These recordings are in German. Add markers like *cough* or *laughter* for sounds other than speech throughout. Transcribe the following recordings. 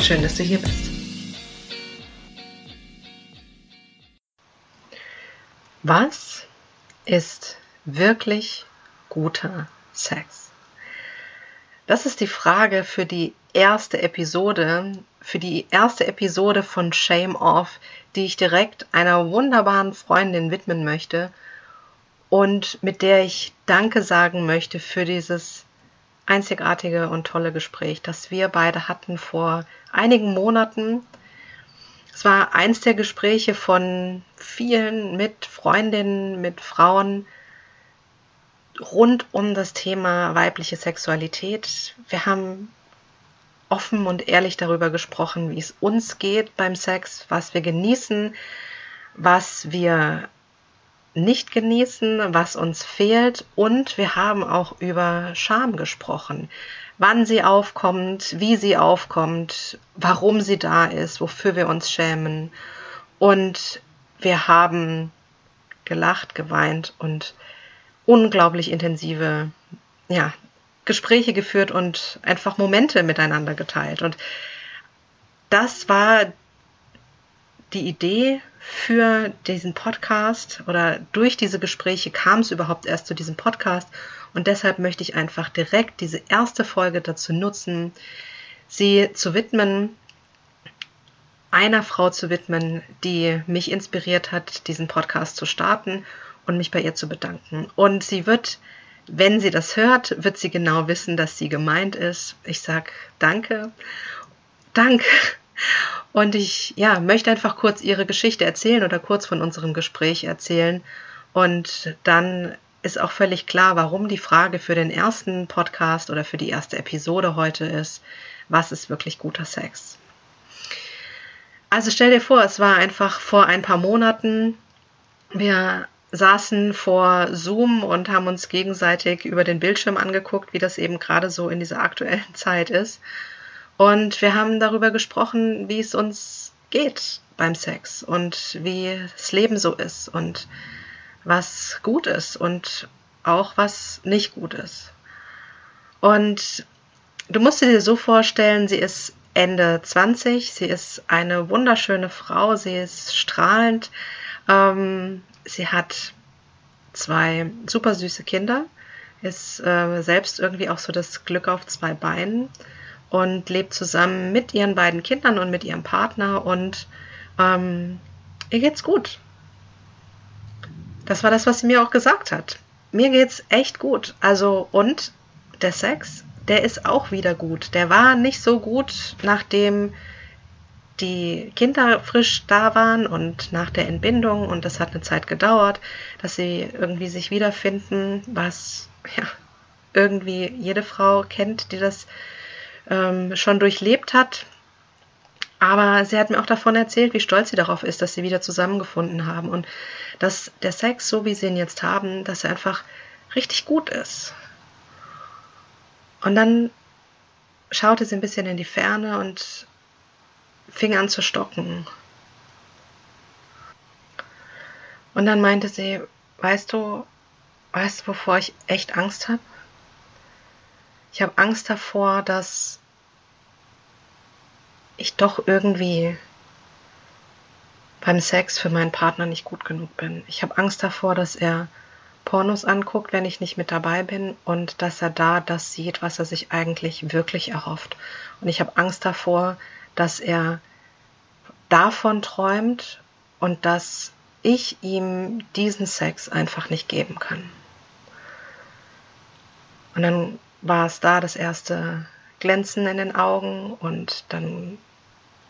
Schön, dass du hier bist. Was ist wirklich guter Sex? Das ist die Frage für die erste Episode, für die erste Episode von Shame Off, die ich direkt einer wunderbaren Freundin widmen möchte und mit der ich Danke sagen möchte für dieses einzigartige und tolle Gespräch, das wir beide hatten vor einigen Monaten. Es war eins der Gespräche von vielen mit Freundinnen, mit Frauen rund um das Thema weibliche Sexualität. Wir haben offen und ehrlich darüber gesprochen, wie es uns geht beim Sex, was wir genießen, was wir nicht genießen, was uns fehlt und wir haben auch über Scham gesprochen. Wann sie aufkommt, wie sie aufkommt, warum sie da ist, wofür wir uns schämen. Und wir haben gelacht, geweint und unglaublich intensive ja, Gespräche geführt und einfach Momente miteinander geteilt. Und das war die Idee für diesen Podcast oder durch diese Gespräche kam es überhaupt erst zu diesem Podcast. Und deshalb möchte ich einfach direkt diese erste Folge dazu nutzen, sie zu widmen, einer Frau zu widmen, die mich inspiriert hat, diesen Podcast zu starten und mich bei ihr zu bedanken. Und sie wird, wenn sie das hört, wird sie genau wissen, dass sie gemeint ist. Ich sage danke. Danke und ich ja, möchte einfach kurz ihre Geschichte erzählen oder kurz von unserem Gespräch erzählen. Und dann ist auch völlig klar, warum die Frage für den ersten Podcast oder für die erste Episode heute ist, was ist wirklich guter Sex? Also stell dir vor, es war einfach vor ein paar Monaten. Wir saßen vor Zoom und haben uns gegenseitig über den Bildschirm angeguckt, wie das eben gerade so in dieser aktuellen *laughs* Zeit ist. Und wir haben darüber gesprochen, wie es uns geht beim Sex und wie das Leben so ist und was gut ist und auch was nicht gut ist. Und du musst dir so vorstellen, sie ist Ende 20, sie ist eine wunderschöne Frau, sie ist strahlend, ähm, sie hat zwei super süße Kinder, ist äh, selbst irgendwie auch so das Glück auf zwei Beinen und lebt zusammen mit ihren beiden Kindern und mit ihrem Partner und ähm, ihr geht's gut. Das war das, was sie mir auch gesagt hat. Mir geht's echt gut. Also, und der Sex, der ist auch wieder gut. Der war nicht so gut, nachdem die Kinder frisch da waren und nach der Entbindung und das hat eine Zeit gedauert, dass sie irgendwie sich wiederfinden, was ja irgendwie jede Frau kennt, die das ähm, schon durchlebt hat. Aber sie hat mir auch davon erzählt, wie stolz sie darauf ist, dass sie wieder zusammengefunden haben und dass der Sex, so wie sie ihn jetzt haben, dass er einfach richtig gut ist. Und dann schaute sie ein bisschen in die Ferne und fing an zu stocken. Und dann meinte sie, weißt du, weißt du, wovor ich echt Angst habe? Ich habe Angst davor, dass ich doch irgendwie beim Sex für meinen Partner nicht gut genug bin. Ich habe Angst davor, dass er Pornos anguckt, wenn ich nicht mit dabei bin und dass er da das sieht, was er sich eigentlich wirklich erhofft. Und ich habe Angst davor, dass er davon träumt und dass ich ihm diesen Sex einfach nicht geben kann. Und dann war es da das erste Glänzen in den Augen und dann,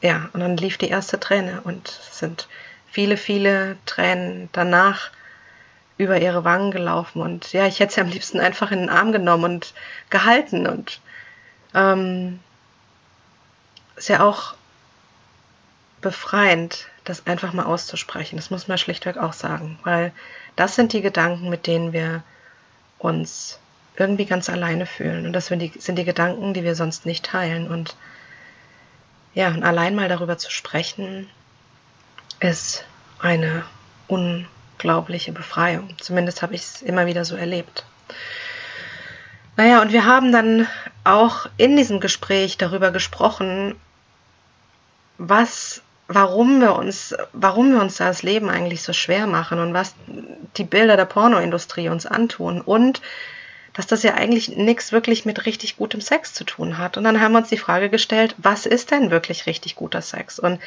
ja, und dann lief die erste Träne und es sind viele, viele Tränen danach über ihre Wangen gelaufen und ja, ich hätte sie am liebsten einfach in den Arm genommen und gehalten und ähm, ist ja auch befreiend, das einfach mal auszusprechen. Das muss man schlichtweg auch sagen, weil das sind die Gedanken, mit denen wir uns irgendwie ganz alleine fühlen. Und das sind die, sind die Gedanken, die wir sonst nicht teilen. Und ja, und allein mal darüber zu sprechen, ist eine unglaubliche Befreiung. Zumindest habe ich es immer wieder so erlebt. Naja, und wir haben dann auch in diesem Gespräch darüber gesprochen, was, warum wir uns, warum wir uns das Leben eigentlich so schwer machen und was die Bilder der Pornoindustrie uns antun und dass das ja eigentlich nichts wirklich mit richtig gutem Sex zu tun hat. Und dann haben wir uns die Frage gestellt, was ist denn wirklich richtig guter Sex? Und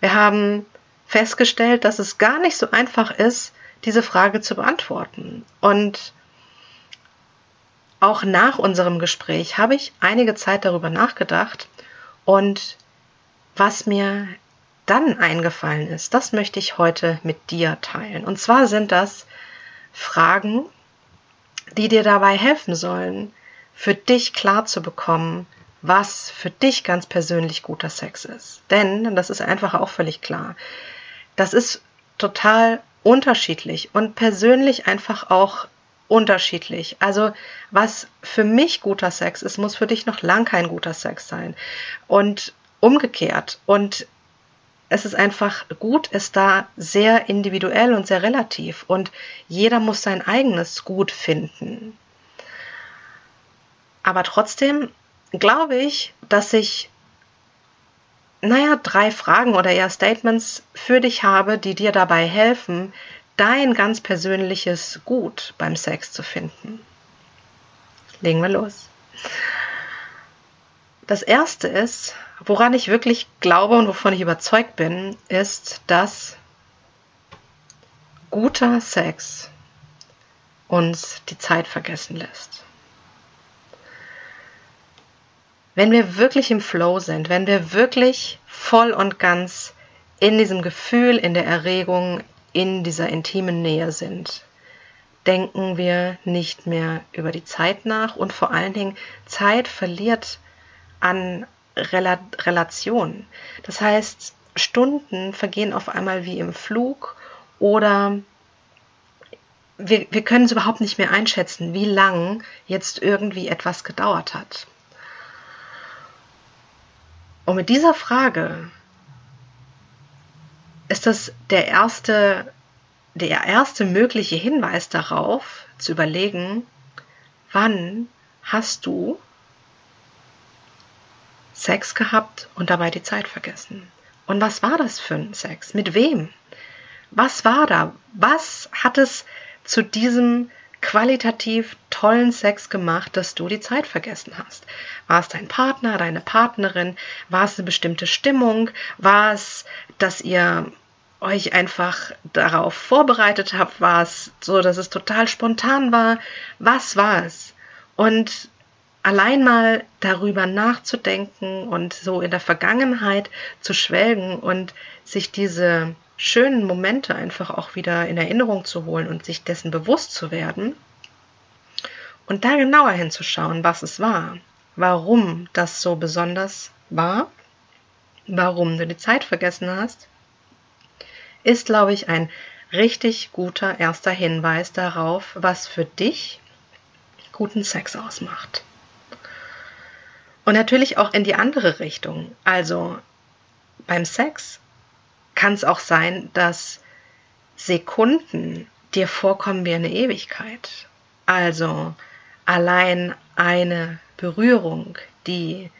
wir haben festgestellt, dass es gar nicht so einfach ist, diese Frage zu beantworten. Und auch nach unserem Gespräch habe ich einige Zeit darüber nachgedacht und was mir dann eingefallen ist, das möchte ich heute mit dir teilen. Und zwar sind das Fragen, die dir dabei helfen sollen, für dich klar zu bekommen, was für dich ganz persönlich guter Sex ist. Denn, das ist einfach auch völlig klar, das ist total unterschiedlich und persönlich einfach auch unterschiedlich. Also was für mich guter Sex ist, muss für dich noch lang kein guter Sex sein. Und umgekehrt. Und es ist einfach gut, ist da sehr individuell und sehr relativ. Und jeder muss sein eigenes gut finden. Aber trotzdem glaube ich, dass ich, naja, drei Fragen oder eher Statements für dich habe, die dir dabei helfen, dein ganz persönliches Gut beim Sex zu finden. Legen wir los. Das erste ist, woran ich wirklich glaube und wovon ich überzeugt bin, ist, dass guter Sex uns die Zeit vergessen lässt. Wenn wir wirklich im Flow sind, wenn wir wirklich voll und ganz in diesem Gefühl, in der Erregung, in dieser intimen Nähe sind, denken wir nicht mehr über die Zeit nach und vor allen Dingen Zeit verliert an Rel Relation. Das heißt, Stunden vergehen auf einmal wie im Flug oder wir, wir können es überhaupt nicht mehr einschätzen, wie lang jetzt irgendwie etwas gedauert hat. Und mit dieser Frage ist das der erste, der erste mögliche Hinweis darauf, zu überlegen, wann hast du Sex gehabt und dabei die Zeit vergessen. Und was war das für ein Sex? Mit wem? Was war da? Was hat es zu diesem qualitativ tollen Sex gemacht, dass du die Zeit vergessen hast? War es dein Partner, deine Partnerin? War es eine bestimmte Stimmung? War es, dass ihr euch einfach darauf vorbereitet habt? War es so, dass es total spontan war? Was war es? Und allein mal darüber nachzudenken und so in der Vergangenheit zu schwelgen und sich diese schönen Momente einfach auch wieder in Erinnerung zu holen und sich dessen bewusst zu werden und da genauer hinzuschauen, was es war, warum das so besonders war, warum du die Zeit vergessen hast, ist, glaube ich, ein richtig guter erster Hinweis darauf, was für dich guten Sex ausmacht. Und natürlich auch in die andere Richtung. Also beim Sex kann es auch sein, dass Sekunden dir vorkommen wie eine Ewigkeit. Also allein eine Berührung, die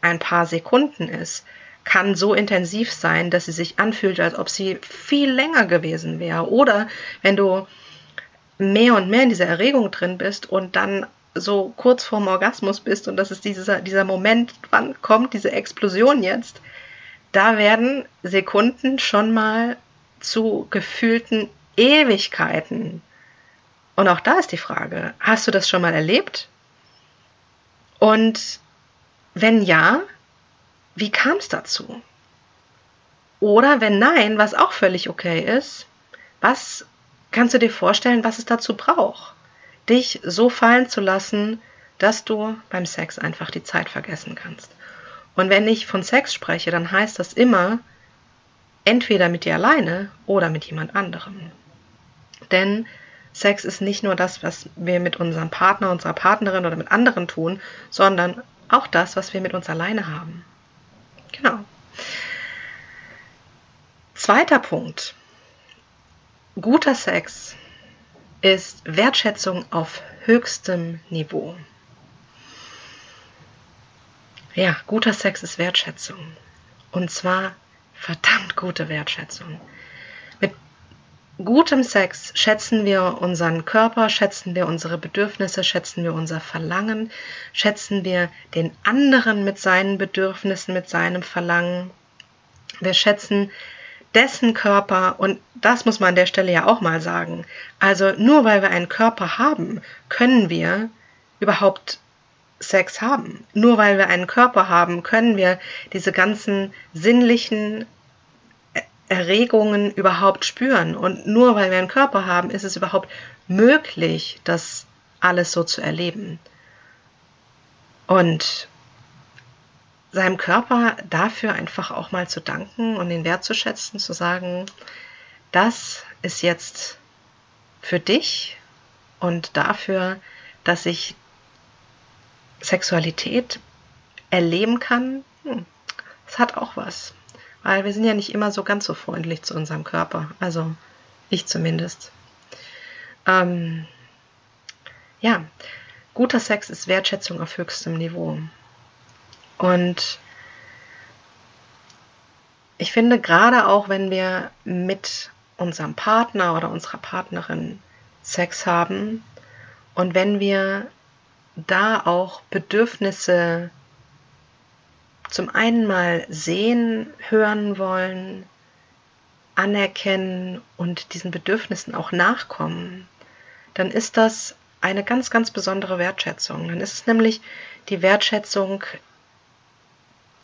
ein paar Sekunden ist, kann so intensiv sein, dass sie sich anfühlt, als ob sie viel länger gewesen wäre. Oder wenn du mehr und mehr in dieser Erregung drin bist und dann so kurz vorm Orgasmus bist und das ist dieser, dieser Moment, wann kommt diese Explosion jetzt, da werden Sekunden schon mal zu gefühlten Ewigkeiten. Und auch da ist die Frage, hast du das schon mal erlebt? Und wenn ja, wie kam es dazu? Oder wenn nein, was auch völlig okay ist, was kannst du dir vorstellen, was es dazu braucht? Dich so fallen zu lassen, dass du beim Sex einfach die Zeit vergessen kannst. Und wenn ich von Sex spreche, dann heißt das immer entweder mit dir alleine oder mit jemand anderem. Denn Sex ist nicht nur das, was wir mit unserem Partner, unserer Partnerin oder mit anderen tun, sondern auch das, was wir mit uns alleine haben. Genau. Zweiter Punkt. Guter Sex ist Wertschätzung auf höchstem Niveau. Ja, guter Sex ist Wertschätzung. Und zwar verdammt gute Wertschätzung. Mit gutem Sex schätzen wir unseren Körper, schätzen wir unsere Bedürfnisse, schätzen wir unser Verlangen, schätzen wir den anderen mit seinen Bedürfnissen, mit seinem Verlangen. Wir schätzen dessen Körper, und das muss man an der Stelle ja auch mal sagen, also nur weil wir einen Körper haben, können wir überhaupt Sex haben. Nur weil wir einen Körper haben, können wir diese ganzen sinnlichen Erregungen überhaupt spüren. Und nur weil wir einen Körper haben, ist es überhaupt möglich, das alles so zu erleben. Und seinem Körper dafür einfach auch mal zu danken und den Wert zu schätzen, zu sagen, das ist jetzt für dich und dafür, dass ich Sexualität erleben kann, hm, das hat auch was. Weil wir sind ja nicht immer so ganz so freundlich zu unserem Körper. Also ich zumindest. Ähm, ja, guter Sex ist Wertschätzung auf höchstem Niveau. Und ich finde, gerade auch wenn wir mit unserem Partner oder unserer Partnerin Sex haben und wenn wir da auch Bedürfnisse zum einen mal sehen, hören wollen, anerkennen und diesen Bedürfnissen auch nachkommen, dann ist das eine ganz, ganz besondere Wertschätzung. Dann ist es nämlich die Wertschätzung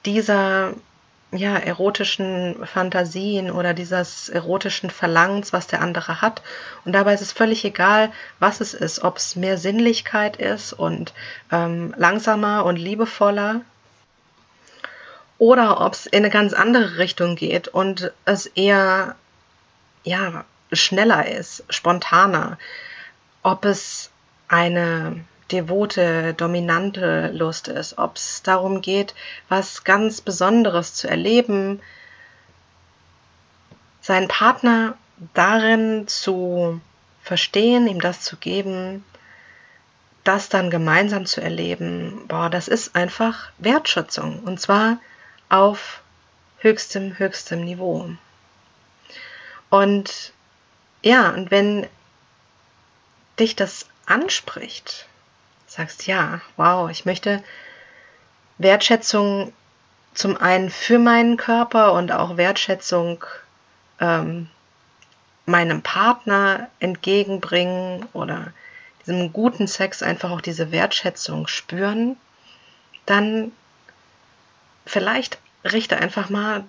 dieser ja, erotischen Fantasien oder dieses erotischen Verlangens, was der andere hat. Und dabei ist es völlig egal, was es ist, ob es mehr Sinnlichkeit ist und ähm, langsamer und liebevoller oder ob es in eine ganz andere Richtung geht und es eher ja, schneller ist, spontaner. Ob es eine devote, dominante Lust ist, ob es darum geht, was ganz Besonderes zu erleben, seinen Partner darin zu verstehen, ihm das zu geben, das dann gemeinsam zu erleben, boah, das ist einfach Wertschätzung und zwar auf höchstem, höchstem Niveau. Und ja, und wenn dich das anspricht, sagst, ja, wow, ich möchte Wertschätzung zum einen für meinen Körper und auch Wertschätzung ähm, meinem Partner entgegenbringen oder diesem guten Sex einfach auch diese Wertschätzung spüren, dann vielleicht richte einfach mal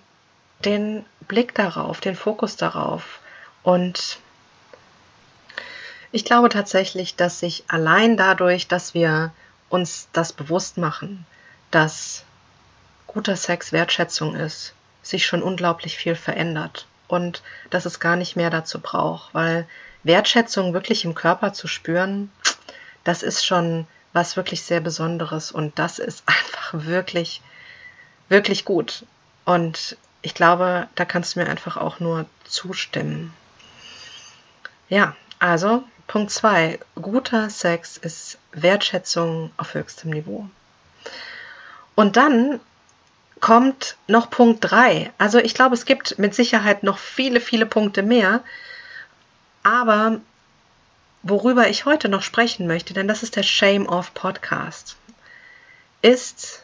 den Blick darauf, den Fokus darauf und ich glaube tatsächlich, dass sich allein dadurch, dass wir uns das bewusst machen, dass guter Sex Wertschätzung ist, sich schon unglaublich viel verändert und dass es gar nicht mehr dazu braucht, weil Wertschätzung wirklich im Körper zu spüren, das ist schon was wirklich sehr Besonderes und das ist *laughs* einfach wirklich, wirklich gut. Und ich glaube, da kannst du mir einfach auch nur zustimmen. Ja, also Punkt 2. Guter Sex ist Wertschätzung auf höchstem Niveau. Und dann kommt noch Punkt 3. Also ich glaube, es gibt mit Sicherheit noch viele, viele Punkte mehr. Aber worüber ich heute noch sprechen möchte, denn das ist der Shame of Podcast, ist,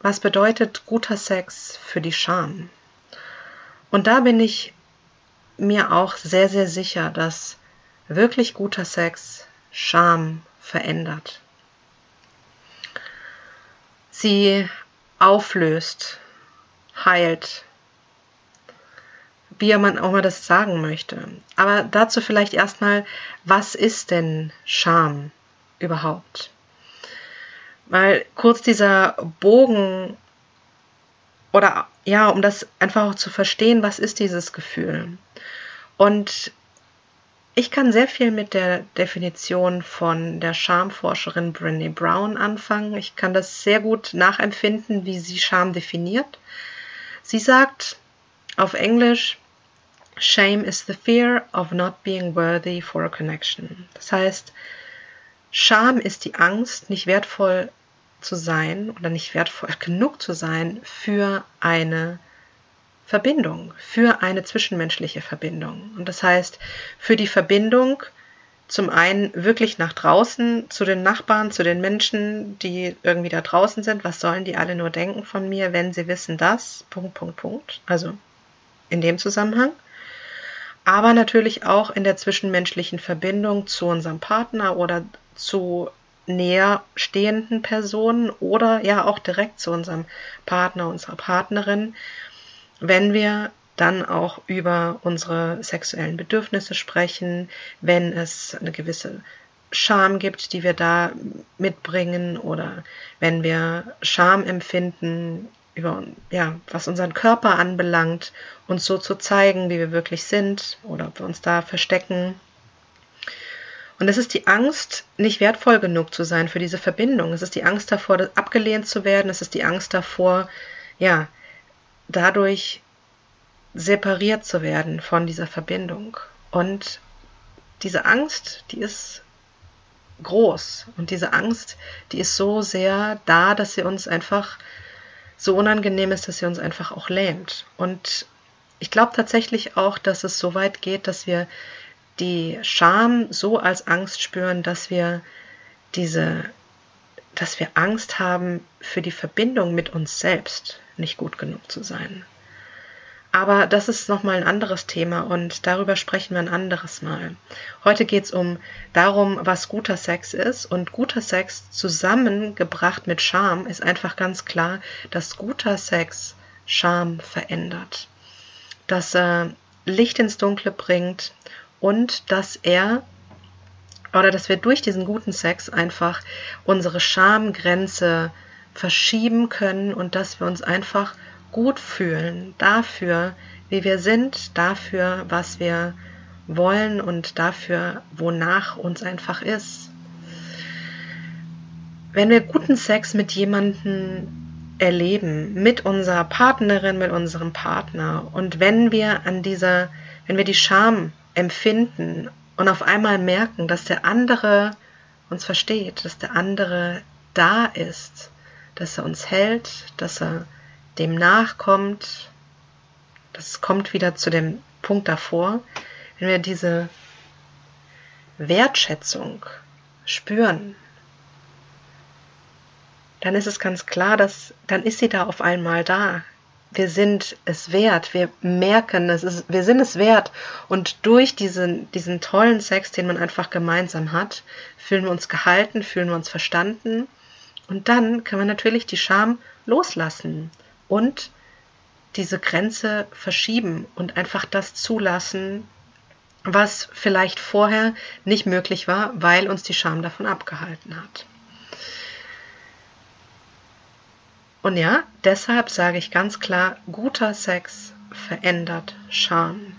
was bedeutet guter Sex für die Scham? Und da bin ich mir auch sehr, sehr sicher, dass Wirklich guter Sex Scham verändert. Sie auflöst, heilt, wie man auch mal das sagen möchte. Aber dazu vielleicht erstmal, was ist denn Scham überhaupt? Weil kurz dieser Bogen oder ja, um das einfach auch zu verstehen, was ist dieses Gefühl. Und ich kann sehr viel mit der Definition von der Schamforscherin Brené Brown anfangen. Ich kann das sehr gut nachempfinden, wie sie Scham definiert. Sie sagt auf Englisch, Shame is the fear of not being worthy for a connection. Das heißt, Scham ist die Angst, nicht wertvoll zu sein oder nicht wertvoll *laughs* genug zu sein für eine Verbindung, für eine zwischenmenschliche Verbindung. Und das heißt, für die Verbindung zum einen wirklich nach draußen, zu den Nachbarn, zu den Menschen, die irgendwie da draußen sind. Was sollen die alle nur denken von mir, wenn sie wissen das? Punkt, Punkt, Punkt. Also in dem Zusammenhang. Aber natürlich auch in der zwischenmenschlichen Verbindung zu unserem Partner oder zu näher stehenden Personen oder ja auch direkt zu unserem Partner, unserer Partnerin, wenn wir dann auch über unsere sexuellen Bedürfnisse sprechen, wenn es eine gewisse Scham gibt, die wir da mitbringen oder wenn wir Scham empfinden über ja, was unseren Körper anbelangt, uns so zu zeigen, wie wir wirklich sind oder ob wir uns da verstecken. Und es ist die Angst, nicht wertvoll genug zu sein für diese Verbindung. Es ist die Angst davor, abgelehnt zu werden. Es ist die Angst davor, ja, dadurch separiert zu werden von dieser Verbindung. Und diese Angst, die ist groß. Und diese Angst, die ist so sehr da, dass sie uns einfach so unangenehm ist, dass sie uns einfach auch lähmt. Und ich glaube tatsächlich auch, dass es so weit geht, dass wir die Scham so als Angst spüren, dass wir diese, dass wir Angst haben, für die Verbindung mit uns selbst nicht gut genug zu sein. Aber das ist nochmal ein anderes Thema und darüber sprechen wir ein anderes Mal. Heute geht es um darum, was guter Sex ist. Und guter Sex zusammengebracht mit Scham ist einfach ganz klar, dass guter Sex Scham verändert. Dass er Licht ins Dunkle bringt und dass er oder dass wir durch diesen guten Sex einfach unsere Schamgrenze verschieben können und dass wir uns einfach gut fühlen dafür, wie wir sind, dafür, was wir wollen und dafür, wonach uns einfach ist. Wenn wir guten Sex mit jemandem erleben, mit unserer Partnerin, mit unserem Partner und wenn wir an dieser, wenn wir die Scham empfinden und auf einmal merken, dass der andere uns versteht, dass der andere da ist, dass er uns hält, dass er dem nachkommt, das kommt wieder zu dem Punkt davor, wenn wir diese Wertschätzung spüren, dann ist es ganz klar, dass dann ist sie da auf einmal da. Wir sind es wert, wir merken, es ist, wir sind es wert. Und durch diesen, diesen tollen Sex, den man einfach gemeinsam hat, fühlen wir uns gehalten, fühlen wir uns verstanden. Und dann kann man natürlich die Scham loslassen und diese Grenze verschieben und einfach das zulassen, was vielleicht vorher nicht möglich war, weil uns die Scham davon abgehalten hat. Und ja, deshalb sage ich ganz klar, guter Sex verändert Scham.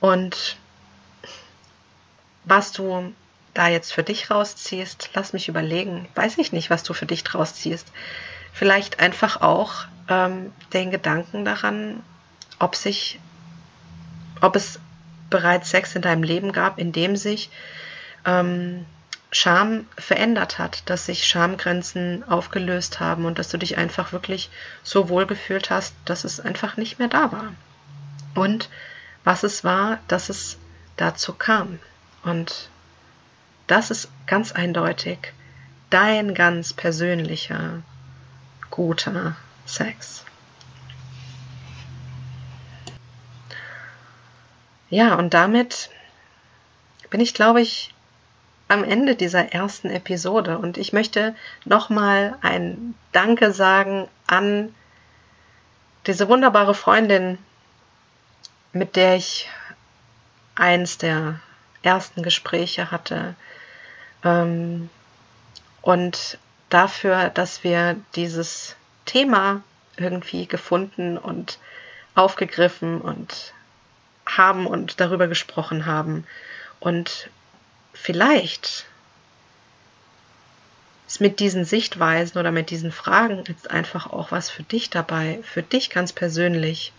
Und was du da jetzt für dich rausziehst, lass mich überlegen. Weiß ich nicht, was du für dich rausziehst. Vielleicht einfach auch ähm, den Gedanken daran, ob sich, ob es bereits Sex in deinem Leben gab, in dem sich ähm, Scham verändert hat, dass sich Schamgrenzen aufgelöst haben und dass du dich einfach wirklich so wohl gefühlt hast, dass es einfach nicht mehr da war. Und was es war, dass es dazu kam. Und das ist ganz eindeutig dein ganz persönlicher, guter Sex. Ja, und damit bin ich, glaube ich, am Ende dieser ersten Episode und ich möchte nochmal ein Danke sagen an diese wunderbare Freundin, mit der ich eins der ersten Gespräche hatte ähm, und dafür, dass wir dieses Thema irgendwie gefunden und aufgegriffen und haben und darüber gesprochen haben. Und vielleicht ist mit diesen Sichtweisen oder mit diesen Fragen jetzt einfach auch was für dich dabei, für dich ganz persönlich,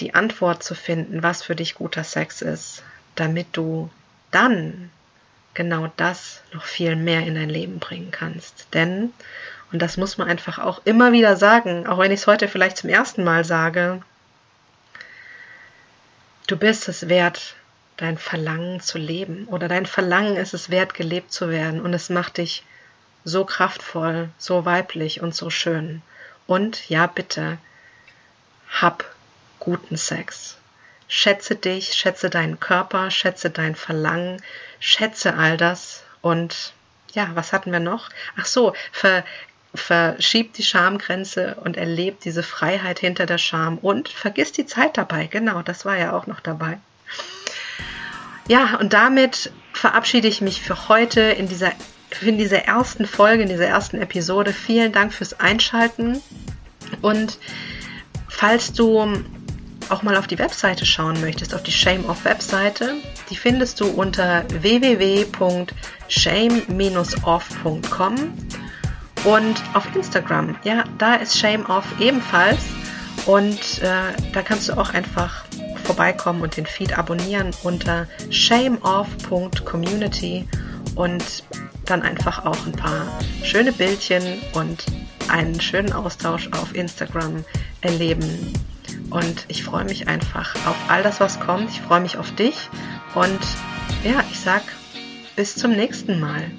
die Antwort zu finden, was für dich guter Sex ist, damit du dann genau das noch viel mehr in dein Leben bringen kannst. Denn, und das muss man einfach auch immer wieder sagen, auch wenn ich es heute vielleicht zum ersten Mal sage, du bist es wert, dein Verlangen zu leben oder dein Verlangen ist es wert, gelebt zu werden und es macht dich so kraftvoll, so weiblich und so schön. Und ja, bitte, hab guten Sex. Schätze dich, schätze deinen Körper, schätze dein Verlangen, schätze all das und ja, was hatten wir noch? Ach so, ver, verschiebt die Schamgrenze und erlebt diese Freiheit hinter der Scham und vergiss die Zeit dabei. Genau, das war ja auch noch dabei. Ja, und damit verabschiede ich mich für heute in dieser, in dieser ersten Folge, in dieser ersten Episode. Vielen Dank fürs Einschalten. Und falls du auch mal auf die Webseite schauen möchtest, auf die Shame Off Webseite, die findest du unter www.shame-off.com und auf Instagram. Ja, da ist Shame Off ebenfalls und äh, da kannst du auch einfach vorbeikommen und den Feed abonnieren unter shameoff.community und dann einfach auch ein paar schöne Bildchen und einen schönen Austausch auf Instagram erleben. Und ich freue mich einfach auf all das, was kommt. Ich freue mich auf dich. Und ja, ich sag bis zum nächsten Mal.